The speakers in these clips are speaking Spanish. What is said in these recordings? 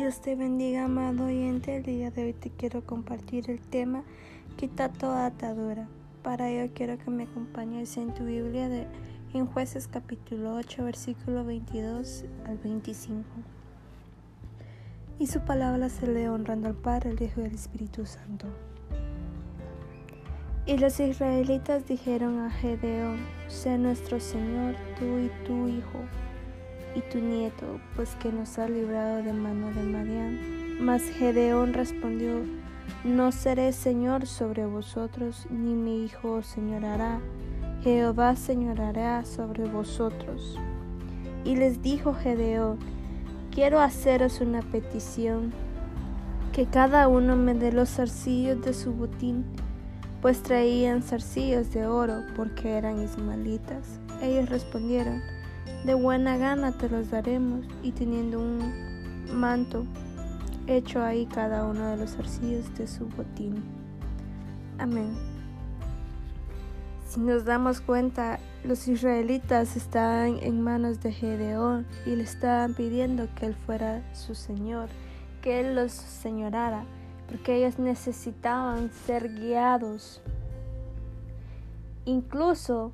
Dios te bendiga, amado oyente. El día de hoy te quiero compartir el tema Quita toda atadura. Para ello quiero que me acompañes en tu Biblia de, en Jueces capítulo 8, versículo 22 al 25. Y su palabra se lee honrando al Padre, el Hijo y al Espíritu Santo. Y los israelitas dijeron a Gedeón, sea nuestro Señor, tú y tu hijo y tu nieto, pues que nos ha librado de mano de Madián. Mas Gedeón respondió, no seré Señor sobre vosotros, ni mi hijo señorará. Jehová señorará sobre vosotros. Y les dijo Gedeón, quiero haceros una petición, que cada uno me dé los zarcillos de su botín, pues traían zarcillos de oro, porque eran ismaelitas. Ellos respondieron, de buena gana te los daremos, y teniendo un manto, hecho ahí cada uno de los arcillos de su botín. Amén. Si nos damos cuenta, los israelitas estaban en manos de Gedeón y le estaban pidiendo que él fuera su señor, que él los señorara, porque ellos necesitaban ser guiados. Incluso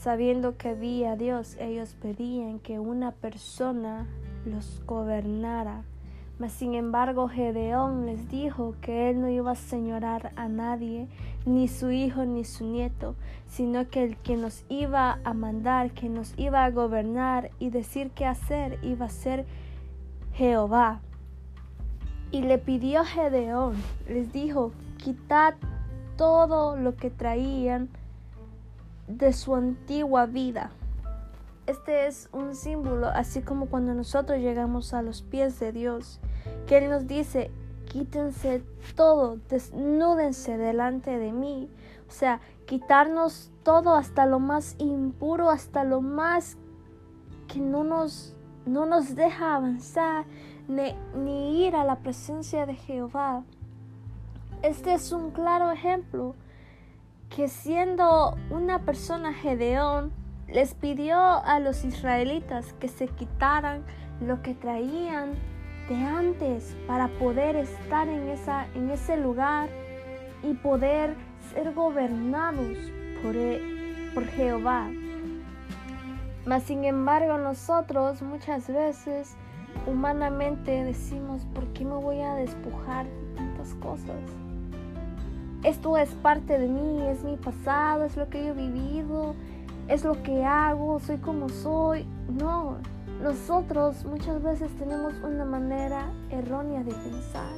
Sabiendo que había Dios, ellos pedían que una persona los gobernara. Mas sin embargo Gedeón les dijo que él no iba a señorar a nadie, ni su hijo ni su nieto, sino que el que nos iba a mandar, que nos iba a gobernar y decir qué hacer, iba a ser Jehová. Y le pidió Gedeón, les dijo, quitad todo lo que traían de su antigua vida. Este es un símbolo, así como cuando nosotros llegamos a los pies de Dios, que Él nos dice, quítense todo, desnúdense delante de mí. O sea, quitarnos todo hasta lo más impuro, hasta lo más que no nos, no nos deja avanzar ni, ni ir a la presencia de Jehová. Este es un claro ejemplo que siendo una persona Gedeón, les pidió a los israelitas que se quitaran lo que traían de antes para poder estar en, esa, en ese lugar y poder ser gobernados por, e, por Jehová. Mas sin embargo nosotros muchas veces humanamente decimos, ¿por qué me voy a despojar de tantas cosas? Esto es parte de mí, es mi pasado, es lo que yo he vivido, es lo que hago, soy como soy. No, nosotros muchas veces tenemos una manera errónea de pensar.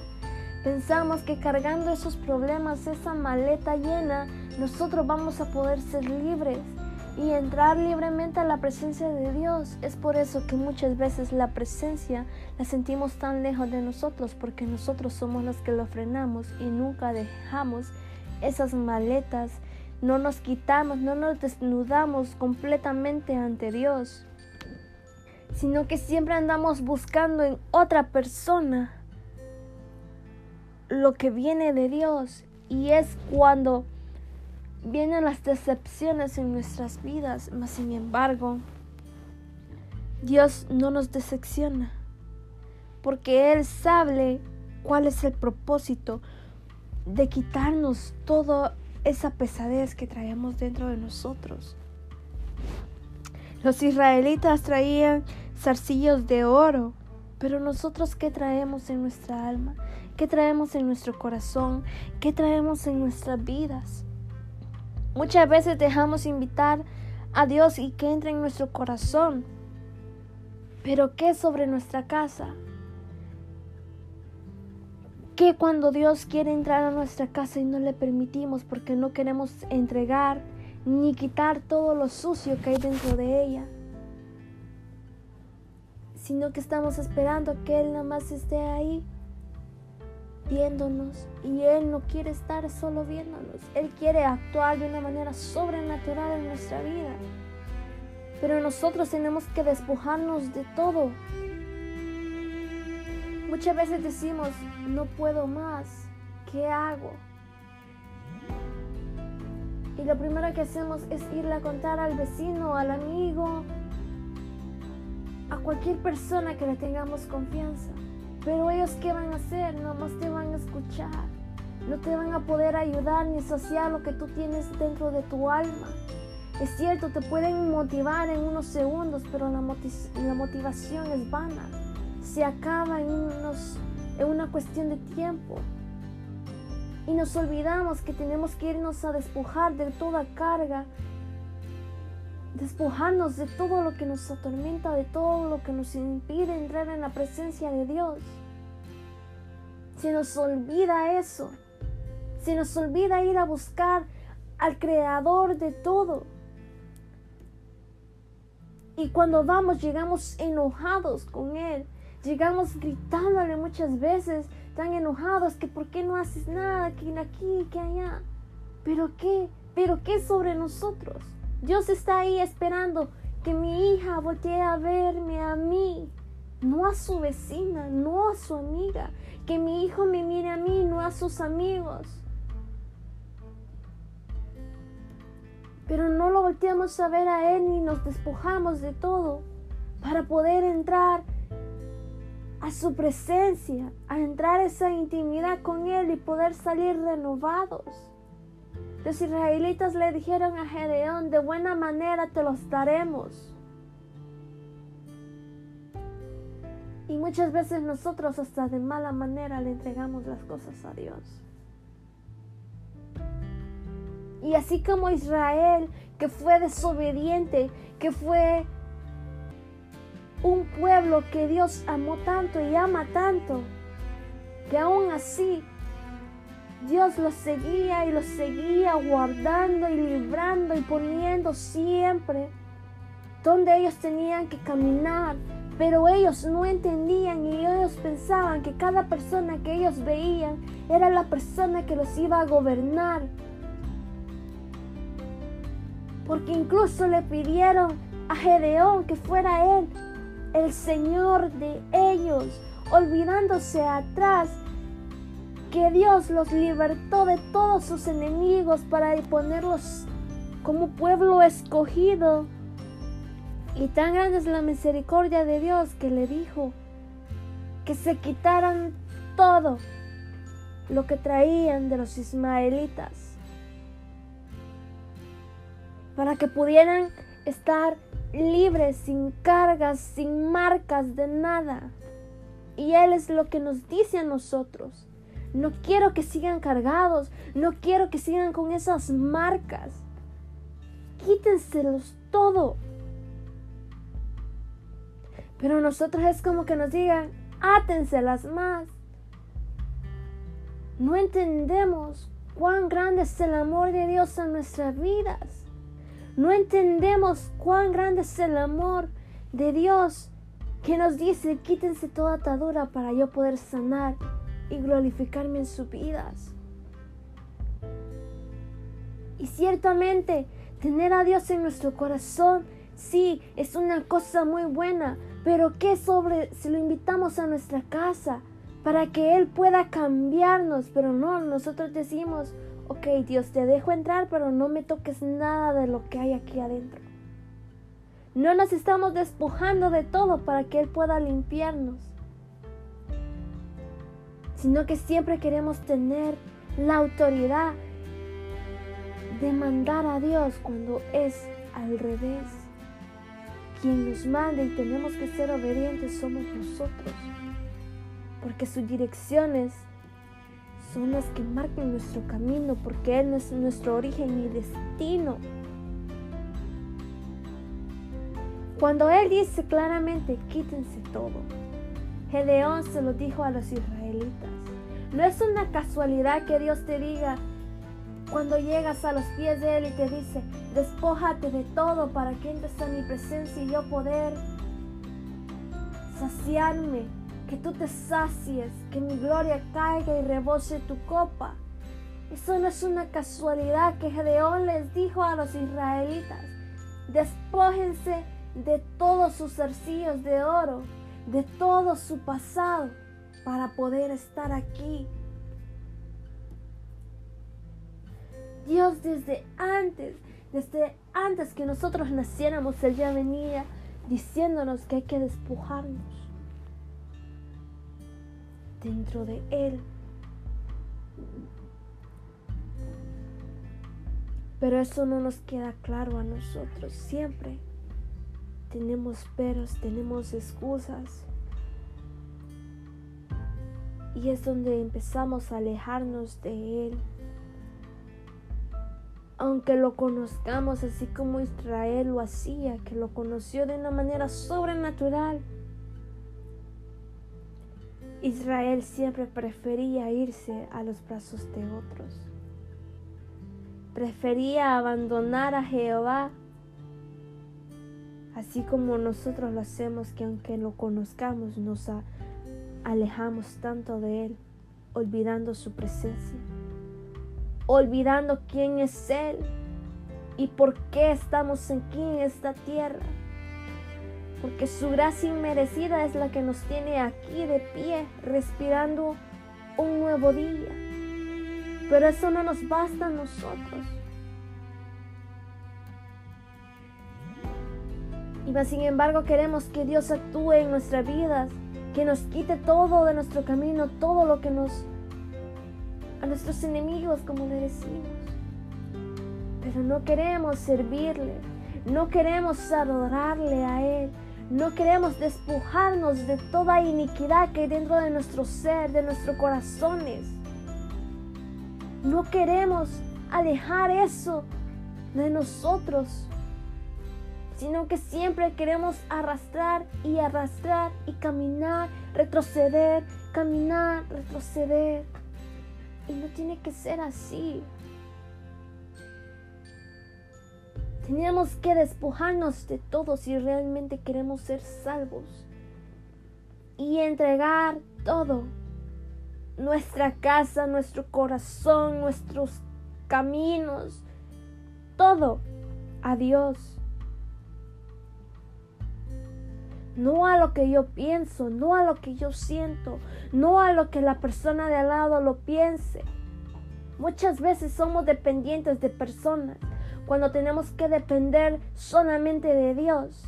Pensamos que cargando esos problemas, esa maleta llena, nosotros vamos a poder ser libres y entrar libremente a la presencia de Dios. Es por eso que muchas veces la presencia la sentimos tan lejos de nosotros, porque nosotros somos los que lo frenamos y nunca dejamos esas maletas, no nos quitamos, no nos desnudamos completamente ante Dios, sino que siempre andamos buscando en otra persona lo que viene de Dios y es cuando vienen las decepciones en nuestras vidas, mas sin embargo, Dios no nos decepciona, porque Él sabe cuál es el propósito de quitarnos toda esa pesadez que traemos dentro de nosotros. Los israelitas traían zarcillos de oro, pero nosotros qué traemos en nuestra alma, qué traemos en nuestro corazón, qué traemos en nuestras vidas. Muchas veces dejamos invitar a Dios y que entre en nuestro corazón. Pero ¿qué sobre nuestra casa? ¿Qué cuando Dios quiere entrar a nuestra casa y no le permitimos porque no queremos entregar ni quitar todo lo sucio que hay dentro de ella? Sino que estamos esperando que Él nada más esté ahí viéndonos y Él no quiere estar solo viéndonos. Él quiere actuar de una manera sobrenatural en nuestra vida. Pero nosotros tenemos que despojarnos de todo. Muchas veces decimos, no puedo más, ¿qué hago? Y lo primero que hacemos es irle a contar al vecino, al amigo, a cualquier persona que le tengamos confianza. Pero ellos qué van a hacer? Nomás te van a escuchar. No te van a poder ayudar ni saciar lo que tú tienes dentro de tu alma. Es cierto, te pueden motivar en unos segundos, pero la, motivación es vana. Se acaba en, unos, en una cuestión de tiempo. Y nos olvidamos que tenemos que irnos a despojar de toda carga, despojarnos de todo lo que nos atormenta, de todo lo que nos impide entrar en la presencia de Dios. Se nos olvida eso. Se nos olvida ir a buscar al creador de todo. Y cuando vamos, llegamos enojados con Él. Llegamos gritándole muchas veces, tan enojados que por qué no haces nada, que aquí, que allá. Pero qué, pero qué sobre nosotros. Dios está ahí esperando que mi hija voltee a verme a mí, no a su vecina, no a su amiga. Que mi hijo me mire a mí, no a sus amigos. Pero no lo volteamos a ver a Él ni nos despojamos de todo para poder entrar a su presencia, a entrar a esa intimidad con Él y poder salir renovados. Los israelitas le dijeron a Gedeón, de buena manera te los daremos. Y muchas veces nosotros hasta de mala manera le entregamos las cosas a Dios. Y así como Israel, que fue desobediente, que fue un pueblo que Dios amó tanto y ama tanto, que aún así Dios los seguía y los seguía guardando y librando y poniendo siempre donde ellos tenían que caminar. Pero ellos no entendían y ellos pensaban que cada persona que ellos veían era la persona que los iba a gobernar. Porque incluso le pidieron a Gedeón que fuera él el Señor de ellos, olvidándose atrás que Dios los libertó de todos sus enemigos para ponerlos como pueblo escogido. Y tan grande es la misericordia de Dios que le dijo que se quitaran todo lo que traían de los ismaelitas para que pudieran estar libres, sin cargas, sin marcas de nada. Y Él es lo que nos dice a nosotros. No quiero que sigan cargados, no quiero que sigan con esas marcas. Quítenselos todo. Pero nosotros es como que nos digan, átenselas más. No entendemos cuán grande es el amor de Dios en nuestras vidas. No entendemos cuán grande es el amor de Dios que nos dice, quítense toda atadura para yo poder sanar y glorificarme en sus vidas. Y ciertamente, tener a Dios en nuestro corazón, sí, es una cosa muy buena, pero ¿qué sobre si lo invitamos a nuestra casa para que Él pueda cambiarnos? Pero no, nosotros decimos, ok Dios, te dejo entrar, pero no me toques nada de lo que hay aquí adentro. No nos estamos despojando de todo para que Él pueda limpiarnos, sino que siempre queremos tener la autoridad de mandar a Dios cuando es al revés. Quien nos manda y tenemos que ser obedientes somos nosotros, porque sus direcciones son las que marcan nuestro camino porque Él es nuestro origen y destino. Cuando Él dice claramente, quítense todo, Gedeón se lo dijo a los israelitas. No es una casualidad que Dios te diga cuando llegas a los pies de Él y te dice, despójate de todo para que entres a mi presencia y yo poder saciarme que tú te sacies, que mi gloria caiga y rebose tu copa. Eso no es una casualidad que Gedeón les dijo a los israelitas. Despójense de todos sus arcillos de oro, de todo su pasado, para poder estar aquí. Dios desde antes, desde antes que nosotros naciéramos, Él ya venía diciéndonos que hay que despojarnos dentro de Él. Pero eso no nos queda claro a nosotros. Siempre tenemos peros, tenemos excusas. Y es donde empezamos a alejarnos de Él. Aunque lo conozcamos así como Israel lo hacía, que lo conoció de una manera sobrenatural. Israel siempre prefería irse a los brazos de otros. Prefería abandonar a Jehová, así como nosotros lo hacemos, que aunque lo conozcamos, nos alejamos tanto de Él, olvidando su presencia, olvidando quién es Él y por qué estamos aquí en esta tierra porque su gracia inmerecida es la que nos tiene aquí de pie, respirando un nuevo día. Pero eso no nos basta a nosotros. Y más sin embargo queremos que Dios actúe en nuestras vidas, que nos quite todo de nuestro camino, todo lo que nos... a nuestros enemigos, como le decimos. Pero no queremos servirle, no queremos adorarle a Él, no queremos despojarnos de toda iniquidad que hay dentro de nuestro ser, de nuestros corazones. No queremos alejar eso de nosotros, sino que siempre queremos arrastrar y arrastrar y caminar, retroceder, caminar, retroceder. Y no tiene que ser así. Teníamos que despojarnos de todo si realmente queremos ser salvos y entregar todo, nuestra casa, nuestro corazón, nuestros caminos, todo a Dios. No a lo que yo pienso, no a lo que yo siento, no a lo que la persona de al lado lo piense. Muchas veces somos dependientes de personas cuando tenemos que depender solamente de Dios.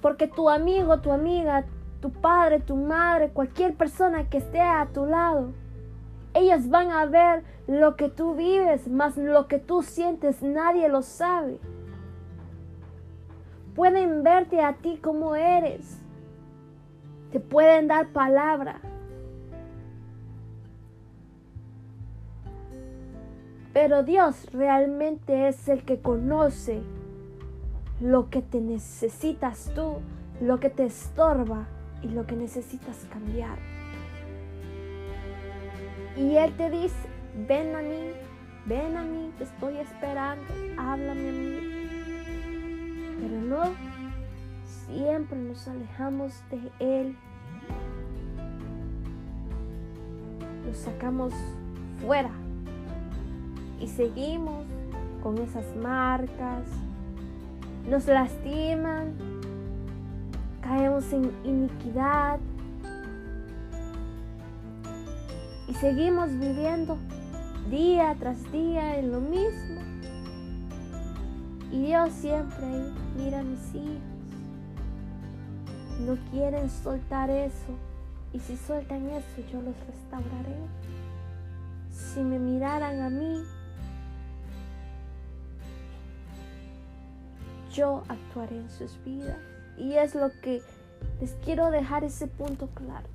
Porque tu amigo, tu amiga, tu padre, tu madre, cualquier persona que esté a tu lado, ellos van a ver lo que tú vives, más lo que tú sientes, nadie lo sabe. Pueden verte a ti como eres. Te pueden dar palabra, Pero Dios realmente es el que conoce lo que te necesitas tú, lo que te estorba y lo que necesitas cambiar. Y Él te dice, ven a mí, ven a mí, te estoy esperando, háblame a mí. Pero no, siempre nos alejamos de Él. Nos sacamos fuera y seguimos con esas marcas, nos lastiman, caemos en iniquidad y seguimos viviendo día tras día en lo mismo. Y Dios siempre mira a mis hijos. No quieren soltar eso. Y si sueltan eso, yo los restauraré. Si me miraran a mí, yo actuaré en sus vidas. Y es lo que les quiero dejar ese punto claro.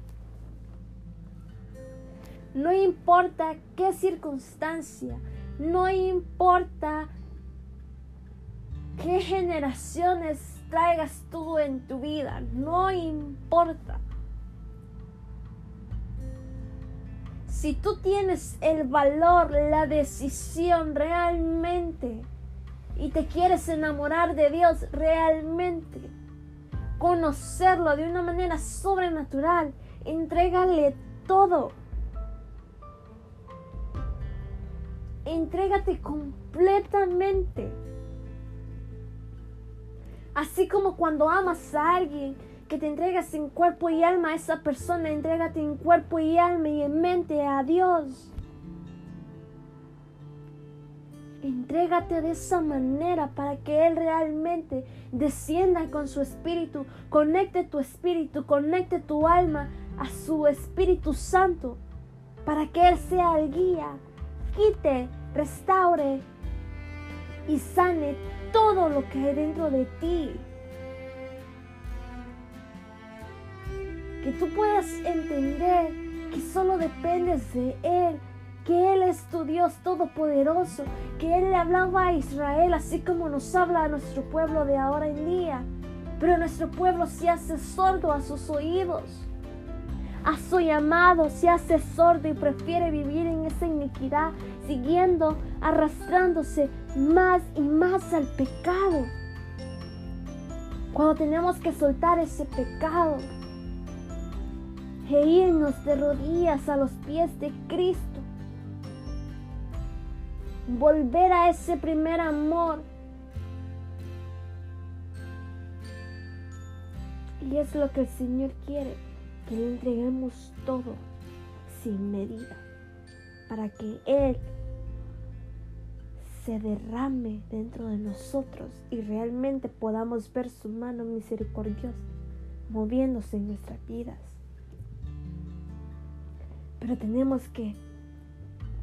No importa qué circunstancia, no importa qué generaciones traigas tú en tu vida, no importa. Si tú tienes el valor, la decisión realmente y te quieres enamorar de Dios realmente, conocerlo de una manera sobrenatural, entrégale todo. Entrégate completamente. Así como cuando amas a alguien, que te entregas en cuerpo y alma a esa persona, entrégate en cuerpo y alma y en mente a Dios. Entrégate de esa manera para que Él realmente descienda con su espíritu, conecte tu espíritu, conecte tu alma a su Espíritu Santo, para que Él sea el guía, quite, restaure y sane todo lo que hay dentro de ti. Que tú puedas entender que solo dependes de Él que Él es tu Dios todopoderoso, que Él le hablaba a Israel así como nos habla a nuestro pueblo de ahora en día. Pero nuestro pueblo se hace sordo a sus oídos. A su llamado se hace sordo y prefiere vivir en esa iniquidad, siguiendo, arrastrándose más y más al pecado. Cuando tenemos que soltar ese pecado e irnos de rodillas a los pies de Cristo volver a ese primer amor. Y es lo que el Señor quiere, que le entreguemos todo sin medida, para que Él se derrame dentro de nosotros y realmente podamos ver su mano misericordiosa moviéndose en nuestras vidas. Pero tenemos que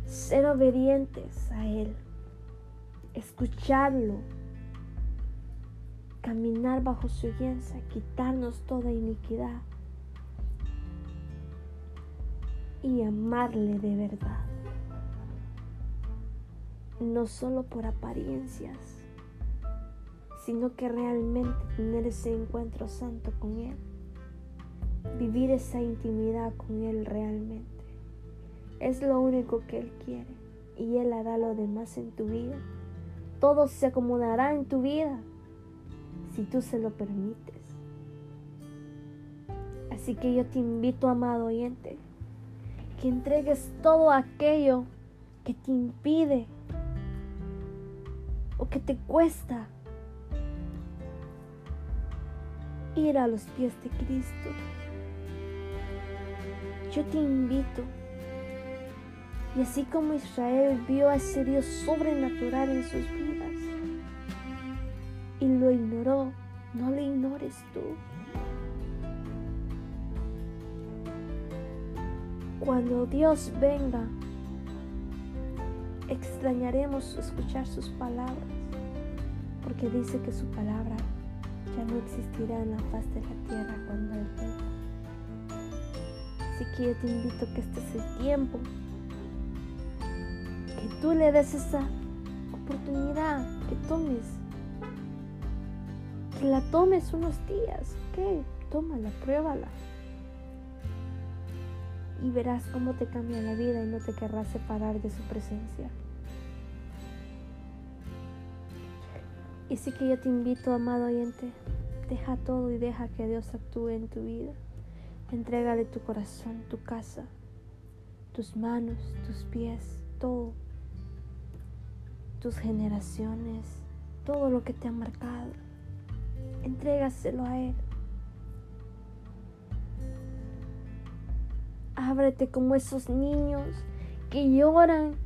ser obedientes a Él, escucharlo, caminar bajo su guianza, quitarnos toda iniquidad y amarle de verdad. No solo por apariencias, sino que realmente tener ese encuentro santo con Él, vivir esa intimidad con Él realmente. Es lo único que Él quiere y Él hará lo demás en tu vida. Todo se acomodará en tu vida si tú se lo permites. Así que yo te invito, amado oyente, que entregues todo aquello que te impide o que te cuesta ir a los pies de Cristo. Yo te invito y así como Israel vio a ese Dios sobrenatural en sus vidas y lo ignoró, no lo ignores tú. Cuando Dios venga, extrañaremos escuchar sus palabras, porque dice que su palabra ya no existirá en la faz de la tierra cuando Él venga. Así que yo te invito que este es el tiempo tú le des esa oportunidad, que tomes, que la tomes unos días, ok, tómala, pruébala. Y verás cómo te cambia la vida y no te querrás separar de su presencia. Y sí que yo te invito, amado oyente, deja todo y deja que Dios actúe en tu vida. Entrégale tu corazón, tu casa, tus manos, tus pies, todo tus generaciones, todo lo que te ha marcado. Entrégaselo a Él. Ábrete como esos niños que lloran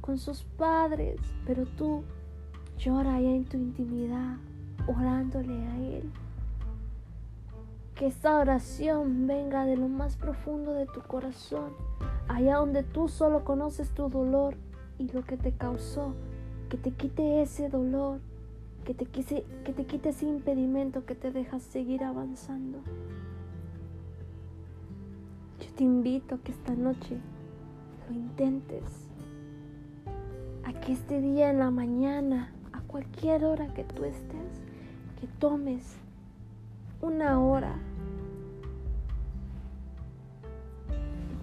con sus padres, pero tú llora allá en tu intimidad, orándole a Él. Que esa oración venga de lo más profundo de tu corazón, allá donde tú solo conoces tu dolor y lo que te causó que te quite ese dolor, que te, quise, que te quite ese impedimento que te deja seguir avanzando. Te invito a que esta noche lo intentes, a que este día en la mañana, a cualquier hora que tú estés, que tomes una hora.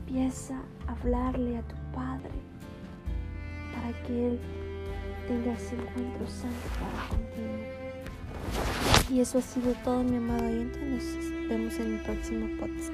Empieza a hablarle a tu Padre para que Él tengas encuentro santo para contigo. Y eso ha sido todo, mi amado oyente. Nos vemos en el próximo podcast.